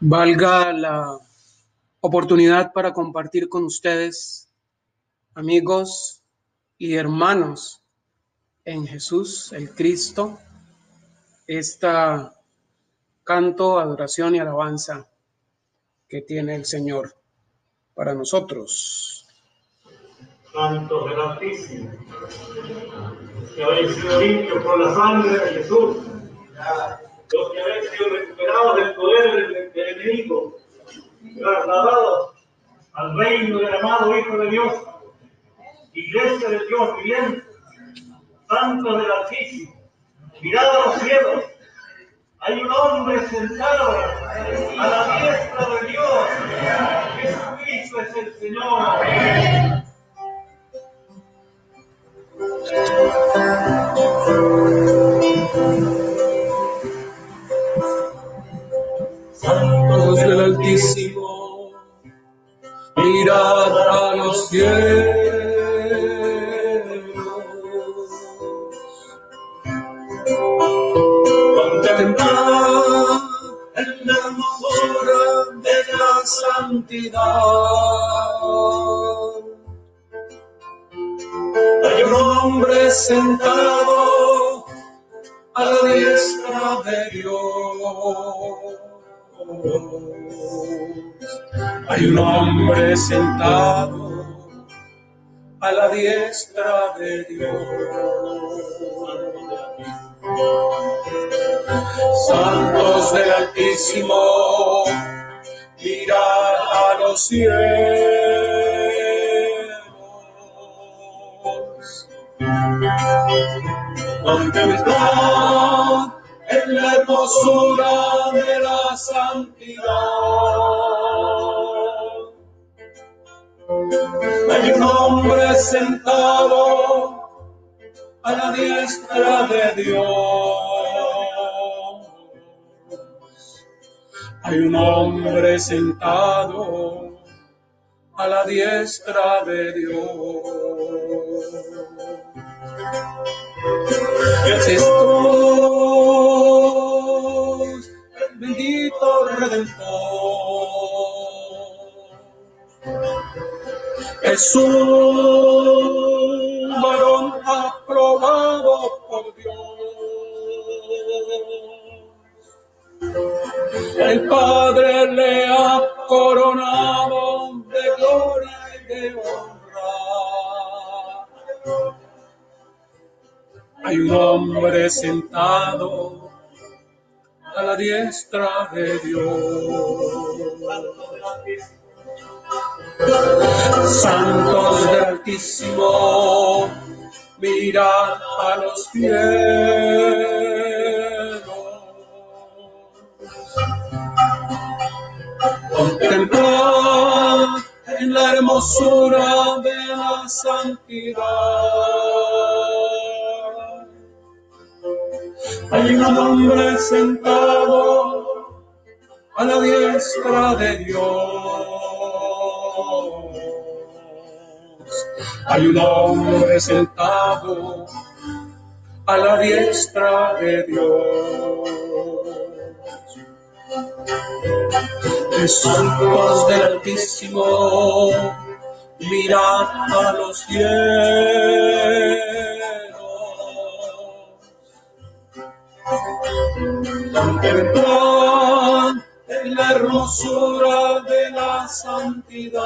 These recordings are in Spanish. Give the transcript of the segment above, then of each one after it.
valga la oportunidad para compartir con ustedes, amigos y hermanos en Jesús, el Cristo, esta canto, adoración y alabanza que tiene el Señor para nosotros. Santo que habéis sido limpios por la sangre de Jesús los que habían sido recuperados del poder del, enemigo, trasladados al reino del amado Hijo de Dios, iglesia de Dios viviente, santos del Altísimo, mirad a los cielos, hay un hombre sentado a la diestra de Dios, Jesucristo es el Señor. Del Altísimo, mirad a los cielos. Contemplad en la hermosura de la santidad. Hay un hombre sentado a la diestra de Dios. Hay un hombre sentado a la diestra de Dios. Santos del Altísimo, mirad a los cielos. Contemplad en la hermosura de la santidad. Hay un hombre sentado a la diestra de Dios. Hay un hombre sentado a la diestra de Dios. Redentor. Jesús, varón aprobado por Dios. El Padre le ha coronado de gloria y de honra hay un hombre sentado a la diestra de Dios. Santos del Altísimo, mirad a los cielos. Contemplad en la hermosura de la santidad hay un hombre sentado a la diestra de Dios. Hay un hombre sentado a la diestra de Dios. Santos del Altísimo, mirad a los cielos En la hermosura de la santidad.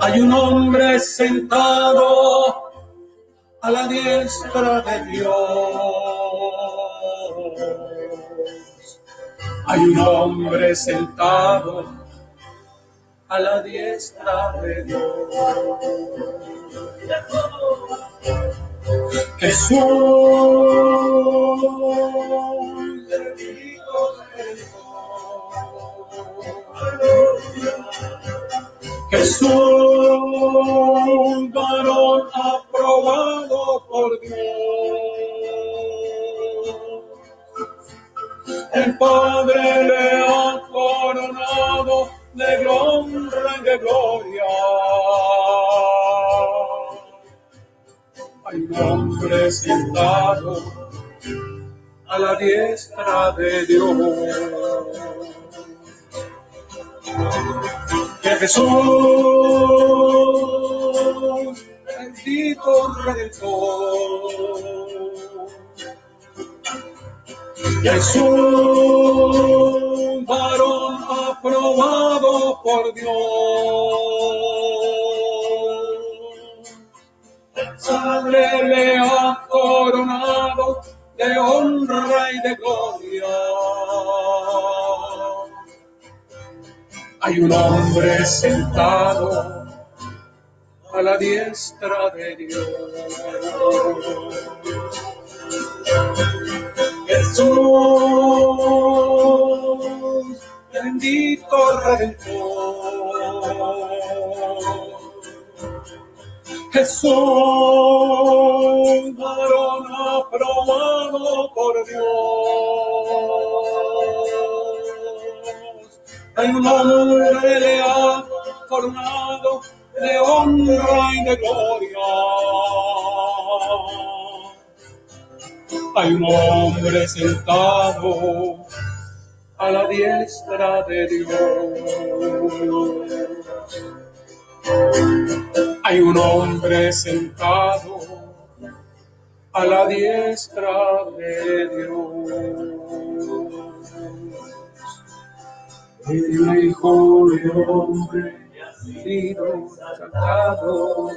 Hay un hombre sentado a la diestra de Dios. Hay un hombre sentado a la diestra de Dios. Jesús, Jesús, varón aprobado por Dios. El Padre le ha coronado de gloria de gloria. Hay un sentado a la diestra de Dios. Que Jesús, bendito Redentor, Jesús, varón aprobado por Dios. Padre le ha coronado de honra y de gloria. Hay un hombre sentado a la diestra de Dios. Jesús, bendito Redentor. Jesús, varón aprobado por Dios. Hay un hombre le ha coronado de honra y de gloria. Hay un hombre sentado a la diestra de Dios. Hay un hombre sentado a la diestra de Dios. El Hijo de Hombre ha sido sacado.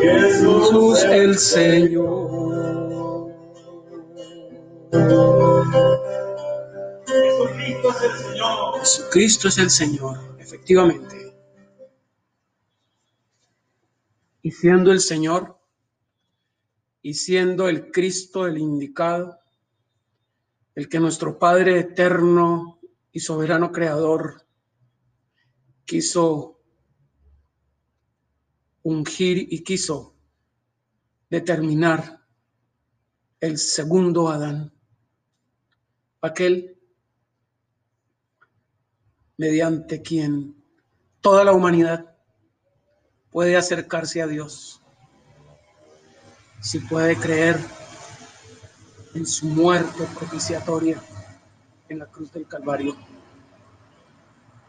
Jesús el Señor. Jesucristo es el Señor. Jesucristo es el Señor, efectivamente. y siendo el Señor y siendo el Cristo el indicado, el que nuestro Padre eterno y soberano creador quiso ungir y quiso determinar el segundo Adán, aquel mediante quien toda la humanidad puede acercarse a Dios, si puede creer en su muerte propiciatoria en la cruz del Calvario,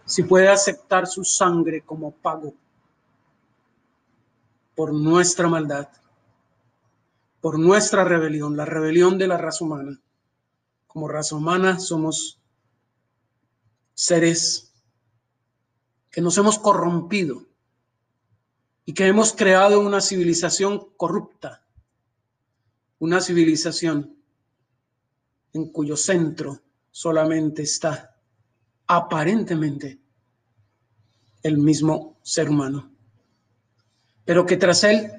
si puede aceptar su sangre como pago por nuestra maldad, por nuestra rebelión, la rebelión de la raza humana. Como raza humana somos seres que nos hemos corrompido y que hemos creado una civilización corrupta, una civilización en cuyo centro solamente está aparentemente el mismo ser humano, pero que tras él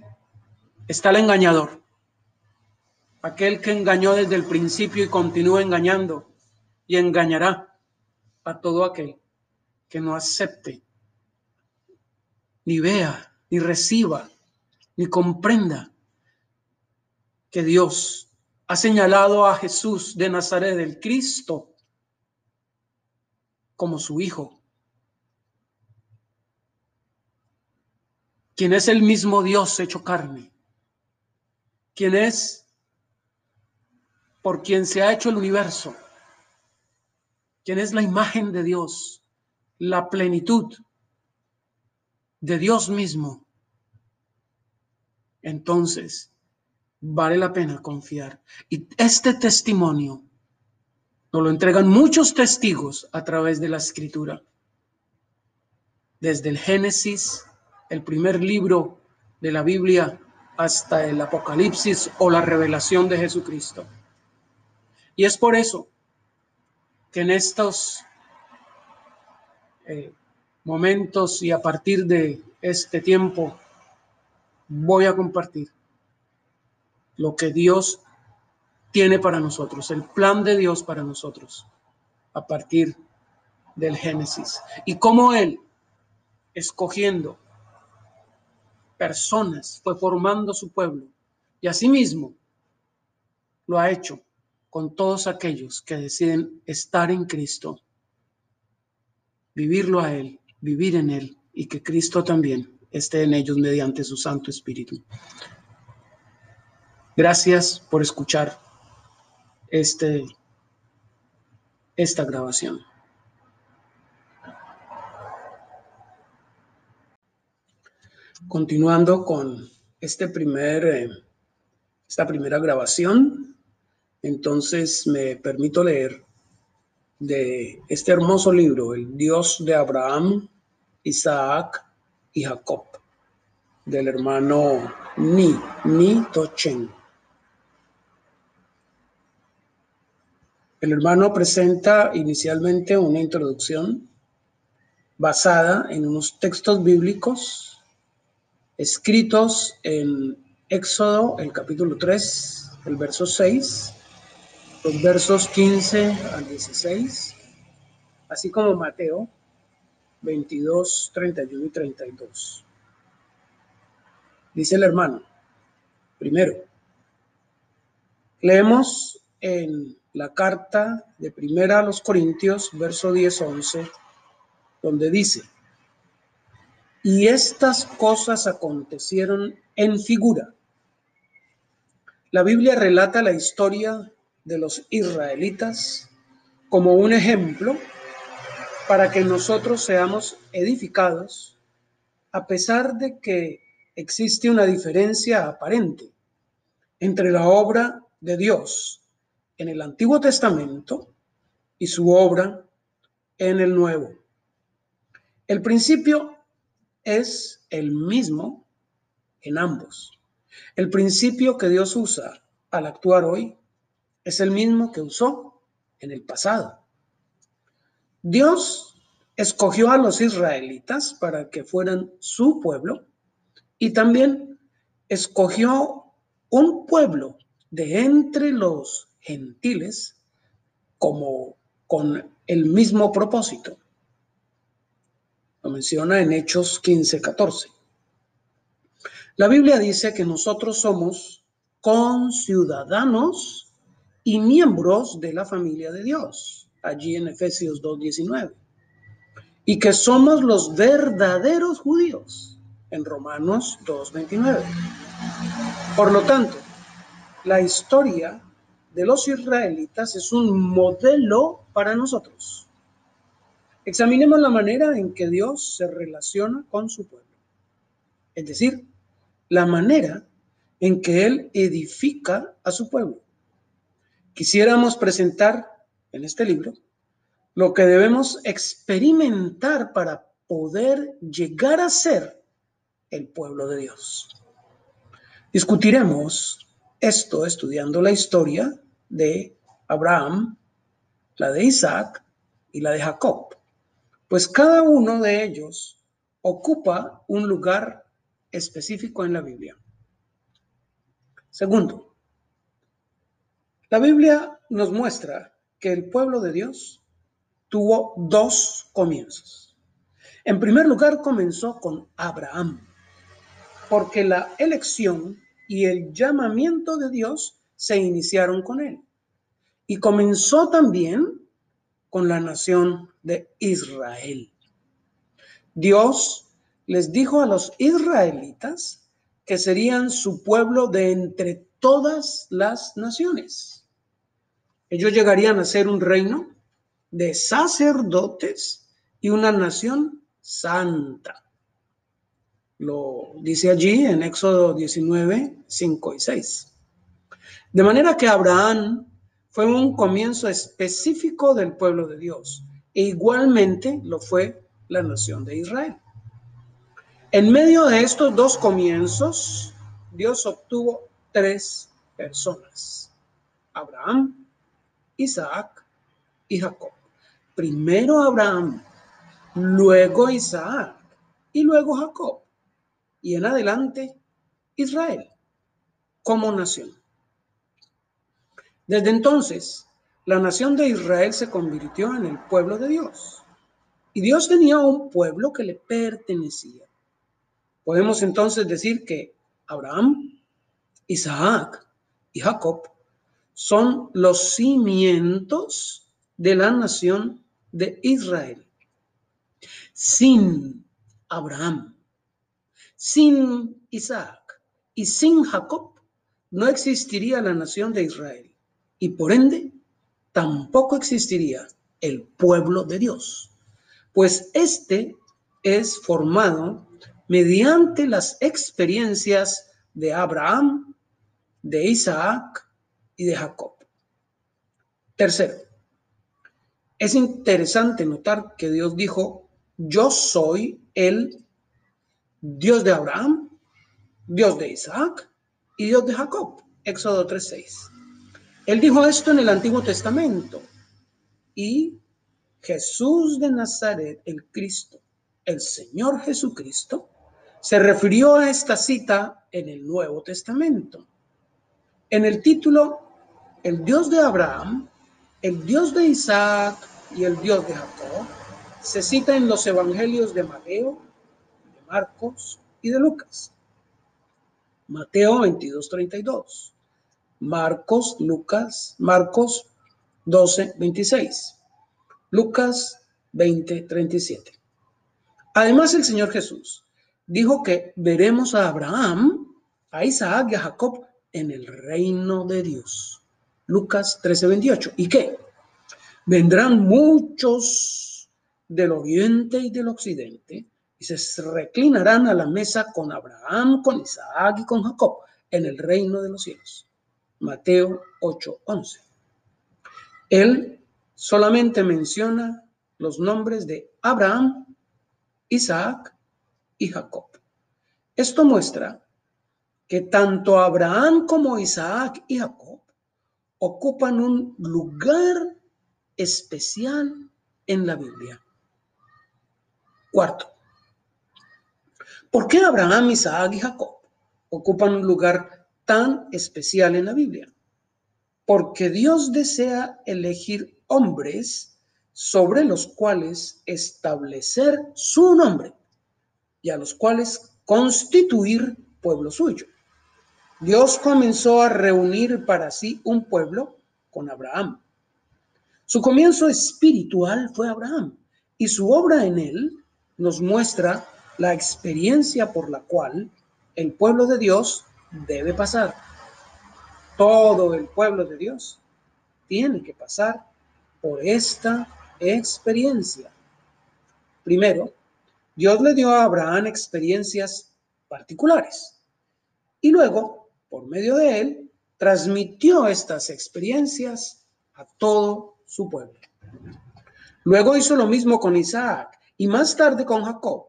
está el engañador, aquel que engañó desde el principio y continúa engañando y engañará a todo aquel que no acepte ni vea ni reciba, ni comprenda que Dios ha señalado a Jesús de Nazaret, el Cristo, como su Hijo, quien es el mismo Dios hecho carne, quien es por quien se ha hecho el universo, quien es la imagen de Dios, la plenitud de Dios mismo, entonces vale la pena confiar. Y este testimonio nos lo entregan muchos testigos a través de la escritura. Desde el Génesis, el primer libro de la Biblia, hasta el Apocalipsis o la revelación de Jesucristo. Y es por eso que en estos eh, momentos y a partir de este tiempo voy a compartir lo que Dios tiene para nosotros, el plan de Dios para nosotros a partir del Génesis. Y cómo Él, escogiendo personas, fue formando su pueblo y asimismo lo ha hecho con todos aquellos que deciden estar en Cristo, vivirlo a Él, vivir en Él y que Cristo también esté en ellos mediante su Santo Espíritu. Gracias por escuchar este, esta grabación. Continuando con este primer, eh, esta primera grabación, entonces me permito leer de este hermoso libro, El Dios de Abraham, Isaac y Jacob, del hermano Ni, Ni Tochen. El hermano presenta inicialmente una introducción basada en unos textos bíblicos escritos en Éxodo, el capítulo 3, el verso 6, los versos 15 al 16, así como Mateo 22, 31 y 32. Dice el hermano, primero, leemos en la carta de primera a los Corintios, verso 10, 11, donde dice, y estas cosas acontecieron en figura. La Biblia relata la historia de los israelitas como un ejemplo para que nosotros seamos edificados a pesar de que existe una diferencia aparente entre la obra de Dios en el Antiguo Testamento y su obra en el Nuevo. El principio es el mismo en ambos. El principio que Dios usa al actuar hoy es el mismo que usó en el pasado. Dios escogió a los israelitas para que fueran su pueblo y también escogió un pueblo de entre los gentiles como con el mismo propósito. Lo menciona en Hechos 15, 14. La Biblia dice que nosotros somos conciudadanos y miembros de la familia de Dios, allí en Efesios 2.19, y que somos los verdaderos judíos, en Romanos 2.29. Por lo tanto, la historia de los israelitas es un modelo para nosotros. Examinemos la manera en que Dios se relaciona con su pueblo. Es decir, la manera en que Él edifica a su pueblo. Quisiéramos presentar en este libro lo que debemos experimentar para poder llegar a ser el pueblo de Dios. Discutiremos esto estudiando la historia de Abraham, la de Isaac y la de Jacob pues cada uno de ellos ocupa un lugar específico en la Biblia. Segundo, la Biblia nos muestra que el pueblo de Dios tuvo dos comienzos. En primer lugar, comenzó con Abraham, porque la elección y el llamamiento de Dios se iniciaron con él. Y comenzó también con la nación de Israel. Dios les dijo a los israelitas que serían su pueblo de entre todas las naciones. Ellos llegarían a ser un reino de sacerdotes y una nación santa. Lo dice allí en Éxodo 19, 5 y 6. De manera que Abraham fue un comienzo específico del pueblo de Dios e igualmente lo fue la nación de Israel. En medio de estos dos comienzos, Dios obtuvo tres personas, Abraham, Isaac y Jacob. Primero Abraham, luego Isaac y luego Jacob. Y en adelante Israel como nación. Desde entonces, la nación de Israel se convirtió en el pueblo de Dios. Y Dios tenía un pueblo que le pertenecía. Podemos entonces decir que Abraham, Isaac y Jacob son los cimientos de la nación de Israel. Sin Abraham, sin Isaac y sin Jacob, no existiría la nación de Israel y por ende tampoco existiría el pueblo de Dios, pues este es formado mediante las experiencias de Abraham, de Isaac y de Jacob. Tercero, es interesante notar que Dios dijo, yo soy el Dios de Abraham, Dios de Isaac y Dios de Jacob. Éxodo 3.6. Él dijo esto en el Antiguo Testamento. Y Jesús de Nazaret, el Cristo, el Señor Jesucristo, se refirió a esta cita en el Nuevo Testamento. En el título, el Dios de Abraham, el Dios de Isaac y el Dios de Jacob, se cita en los evangelios de Mateo, de Marcos y de Lucas. Mateo 22, 32. Marcos, Lucas, Marcos 12, 26. Lucas 20, 37. Además, el Señor Jesús dijo que veremos a Abraham, a Isaac y a Jacob en el reino de Dios. Lucas 13, 28. ¿Y qué? Vendrán muchos del oriente y del occidente y se reclinarán a la mesa con Abraham, con Isaac y con Jacob en el reino de los cielos. Mateo 8, 11. Él solamente menciona los nombres de Abraham, Isaac y Jacob. Esto muestra que tanto Abraham como Isaac y Jacob ocupan un lugar especial en la Biblia. Cuarto, ¿por qué Abraham, Isaac y Jacob ocupan un lugar tan especial en la Biblia? Porque Dios desea elegir hombres sobre los cuales establecer su nombre y a los cuales constituir pueblo suyo. Dios comenzó a reunir para sí un pueblo con Abraham. Su comienzo espiritual fue Abraham y su obra en él nos muestra la experiencia por la cual el pueblo de Dios debe pasar. Todo el pueblo de Dios tiene que pasar por esta experiencia. Primero, Dios le dio a Abraham experiencias particulares y luego, por medio de él, transmitió estas experiencias a todo su pueblo. Luego hizo lo mismo con Isaac y más tarde con Jacob.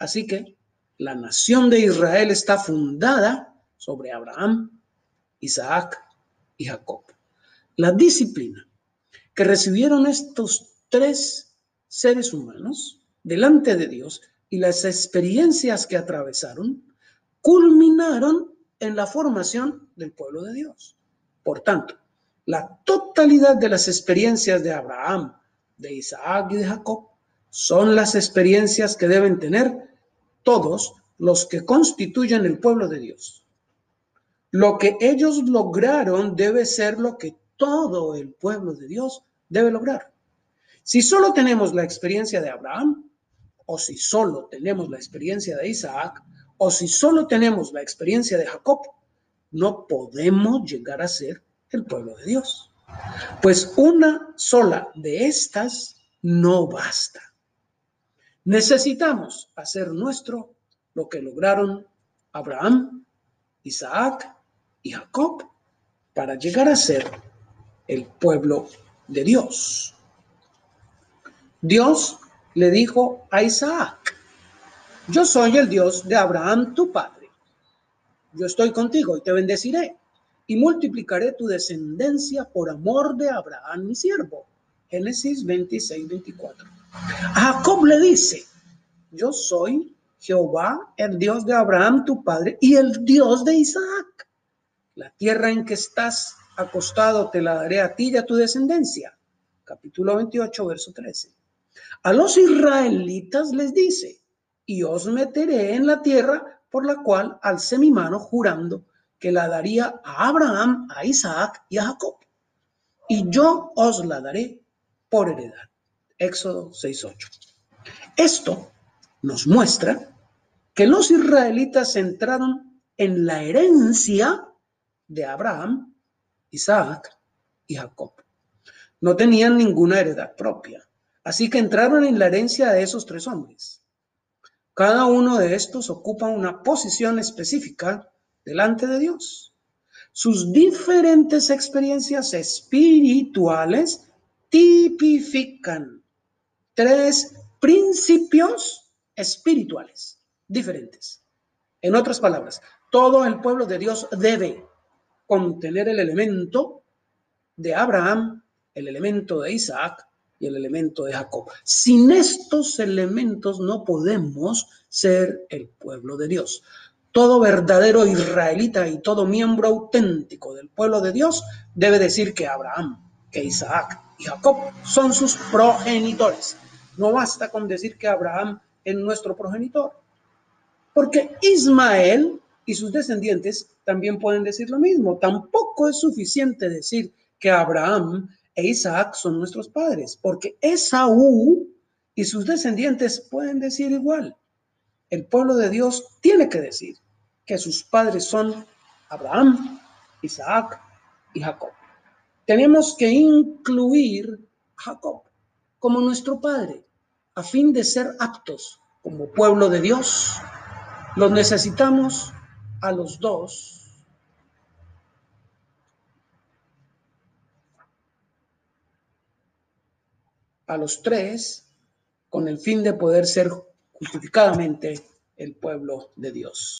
Así que la nación de Israel está fundada sobre Abraham, Isaac y Jacob. La disciplina que recibieron estos tres seres humanos delante de Dios y las experiencias que atravesaron culminaron en la formación del pueblo de Dios. Por tanto, la totalidad de las experiencias de Abraham, de Isaac y de Jacob son las experiencias que deben tener todos los que constituyen el pueblo de Dios. Lo que ellos lograron debe ser lo que todo el pueblo de Dios debe lograr. Si solo tenemos la experiencia de Abraham, o si solo tenemos la experiencia de Isaac, o si solo tenemos la experiencia de Jacob, no podemos llegar a ser el pueblo de Dios. Pues una sola de estas no basta. Necesitamos hacer nuestro lo que lograron Abraham, Isaac y Jacob para llegar a ser el pueblo de Dios. Dios le dijo a Isaac, yo soy el Dios de Abraham, tu padre. Yo estoy contigo y te bendeciré y multiplicaré tu descendencia por amor de Abraham, mi siervo. Génesis 26, 24. A Jacob le dice, yo soy Jehová, el Dios de Abraham, tu padre, y el Dios de Isaac. La tierra en que estás acostado te la daré a ti y a tu descendencia. Capítulo 28, verso 13. A los israelitas les dice, y os meteré en la tierra por la cual alcé mi mano jurando que la daría a Abraham, a Isaac y a Jacob. Y yo os la daré por heredad. Éxodo 6.8. Esto nos muestra que los israelitas entraron en la herencia de Abraham, Isaac y Jacob. No tenían ninguna heredad propia, así que entraron en la herencia de esos tres hombres. Cada uno de estos ocupa una posición específica delante de Dios. Sus diferentes experiencias espirituales tipifican tres principios espirituales diferentes. En otras palabras, todo el pueblo de Dios debe contener el elemento de Abraham, el elemento de Isaac y el elemento de Jacob. Sin estos elementos no podemos ser el pueblo de Dios. Todo verdadero israelita y todo miembro auténtico del pueblo de Dios debe decir que Abraham, que Isaac y Jacob son sus progenitores. No basta con decir que Abraham es nuestro progenitor, porque Ismael y sus descendientes también pueden decir lo mismo. Tampoco es suficiente decir que Abraham e Isaac son nuestros padres, porque Esaú y sus descendientes pueden decir igual. El pueblo de Dios tiene que decir que sus padres son Abraham, Isaac y Jacob. Tenemos que incluir a Jacob como nuestro padre a fin de ser aptos como pueblo de Dios. Los necesitamos a los dos a los tres con el fin de poder ser justificadamente el pueblo de Dios.